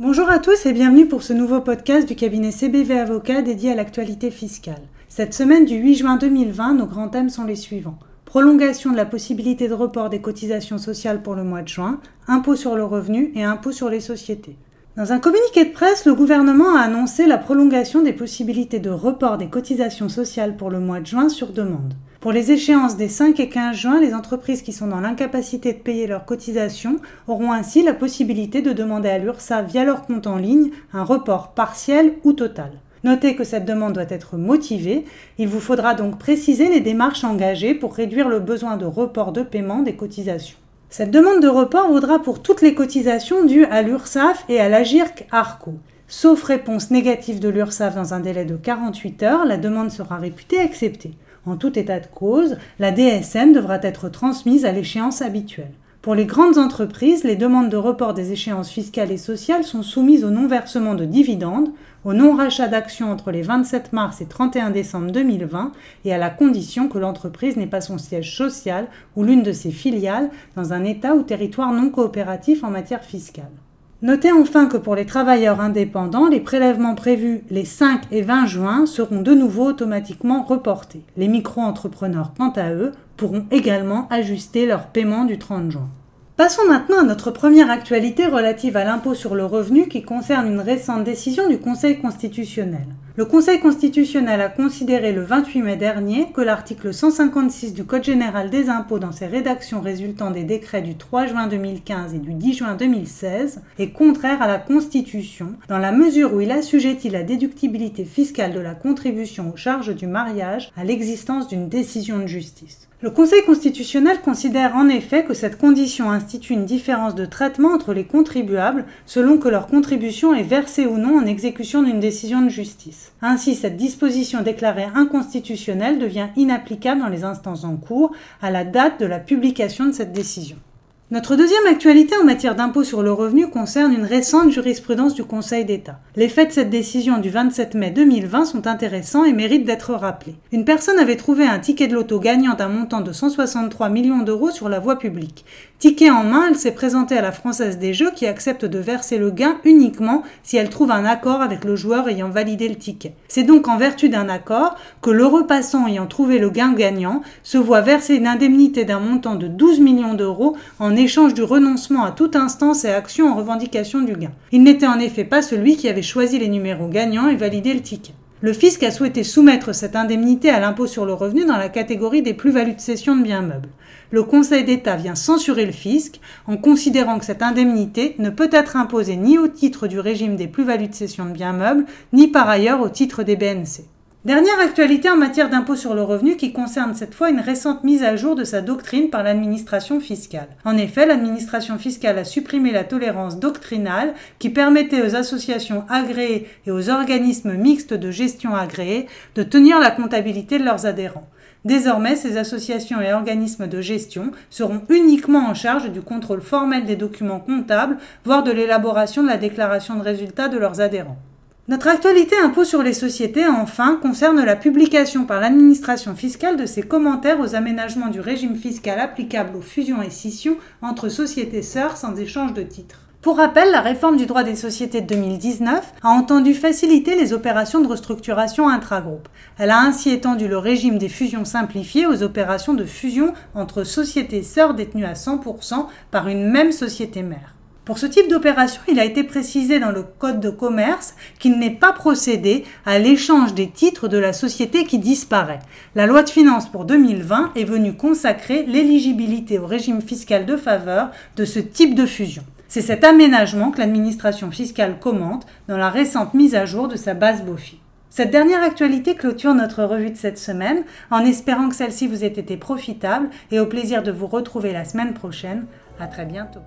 Bonjour à tous et bienvenue pour ce nouveau podcast du cabinet CBV Avocat dédié à l'actualité fiscale. Cette semaine du 8 juin 2020, nos grands thèmes sont les suivants. Prolongation de la possibilité de report des cotisations sociales pour le mois de juin, impôt sur le revenu et impôt sur les sociétés. Dans un communiqué de presse, le gouvernement a annoncé la prolongation des possibilités de report des cotisations sociales pour le mois de juin sur demande. Pour les échéances des 5 et 15 juin, les entreprises qui sont dans l'incapacité de payer leurs cotisations auront ainsi la possibilité de demander à l'URSSA via leur compte en ligne un report partiel ou total. Notez que cette demande doit être motivée. Il vous faudra donc préciser les démarches engagées pour réduire le besoin de report de paiement des cotisations. Cette demande de report vaudra pour toutes les cotisations dues à l'URSSAF et à l'AGIRC ARCO. Sauf réponse négative de l'URSSAF dans un délai de 48 heures, la demande sera réputée acceptée. En tout état de cause, la DSN devra être transmise à l'échéance habituelle. Pour les grandes entreprises, les demandes de report des échéances fiscales et sociales sont soumises au non-versement de dividendes, au non-rachat d'actions entre les 27 mars et 31 décembre 2020 et à la condition que l'entreprise n'ait pas son siège social ou l'une de ses filiales dans un État ou territoire non coopératif en matière fiscale. Notez enfin que pour les travailleurs indépendants, les prélèvements prévus les 5 et 20 juin seront de nouveau automatiquement reportés. Les micro-entrepreneurs, quant à eux, pourront également ajuster leur paiement du 30 juin. Passons maintenant à notre première actualité relative à l'impôt sur le revenu qui concerne une récente décision du Conseil constitutionnel. Le Conseil constitutionnel a considéré le 28 mai dernier que l'article 156 du Code général des impôts dans ses rédactions résultant des décrets du 3 juin 2015 et du 10 juin 2016 est contraire à la Constitution dans la mesure où il assujettit la déductibilité fiscale de la contribution aux charges du mariage à l'existence d'une décision de justice. Le Conseil constitutionnel considère en effet que cette condition institue une différence de traitement entre les contribuables selon que leur contribution est versée ou non en exécution d'une décision de justice. Ainsi, cette disposition déclarée inconstitutionnelle devient inapplicable dans les instances en cours à la date de la publication de cette décision. Notre deuxième actualité en matière d'impôt sur le revenu concerne une récente jurisprudence du Conseil d'État. Les faits de cette décision du 27 mai 2020 sont intéressants et méritent d'être rappelés. Une personne avait trouvé un ticket de loto gagnant d'un montant de 163 millions d'euros sur la voie publique. Ticket en main, elle s'est présentée à la Française des Jeux qui accepte de verser le gain uniquement si elle trouve un accord avec le joueur ayant validé le ticket. C'est donc en vertu d'un accord que l'heureux passant ayant trouvé le gain gagnant se voit verser une indemnité d'un montant de 12 millions d'euros en échange du renoncement à toute instance et action en revendication du gain. Il n'était en effet pas celui qui avait choisi les numéros gagnants et validé le ticket. Le fisc a souhaité soumettre cette indemnité à l'impôt sur le revenu dans la catégorie des plus-values de cession de biens meubles. Le Conseil d'État vient censurer le fisc en considérant que cette indemnité ne peut être imposée ni au titre du régime des plus-values de cession de biens meubles, ni par ailleurs au titre des BNC. Dernière actualité en matière d'impôt sur le revenu qui concerne cette fois une récente mise à jour de sa doctrine par l'administration fiscale. En effet, l'administration fiscale a supprimé la tolérance doctrinale qui permettait aux associations agréées et aux organismes mixtes de gestion agréés de tenir la comptabilité de leurs adhérents. Désormais, ces associations et organismes de gestion seront uniquement en charge du contrôle formel des documents comptables, voire de l'élaboration de la déclaration de résultats de leurs adhérents. Notre actualité impôt sur les sociétés, enfin, concerne la publication par l'administration fiscale de ses commentaires aux aménagements du régime fiscal applicable aux fusions et scissions entre sociétés sœurs sans échange de titres. Pour rappel, la réforme du droit des sociétés de 2019 a entendu faciliter les opérations de restructuration intragroupe. Elle a ainsi étendu le régime des fusions simplifiées aux opérations de fusion entre sociétés sœurs détenues à 100% par une même société mère. Pour ce type d'opération, il a été précisé dans le Code de commerce qu'il n'est pas procédé à l'échange des titres de la société qui disparaît. La loi de finances pour 2020 est venue consacrer l'éligibilité au régime fiscal de faveur de ce type de fusion. C'est cet aménagement que l'administration fiscale commente dans la récente mise à jour de sa base BOFI. Cette dernière actualité clôture notre revue de cette semaine en espérant que celle-ci vous ait été profitable et au plaisir de vous retrouver la semaine prochaine. À très bientôt.